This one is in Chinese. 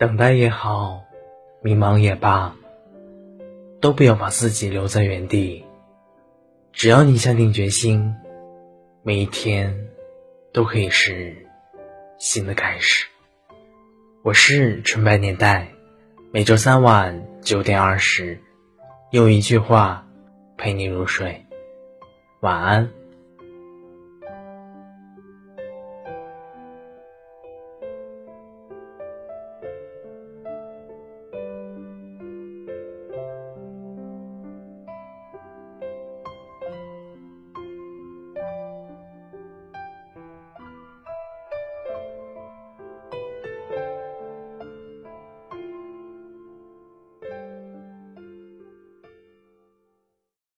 等待也好迷茫也罢都不要把自己留在原地。只要你下定决心每一天都可以是新的开始。我是纯白年代每周三晚九点二十用一句话陪你入睡。晚安。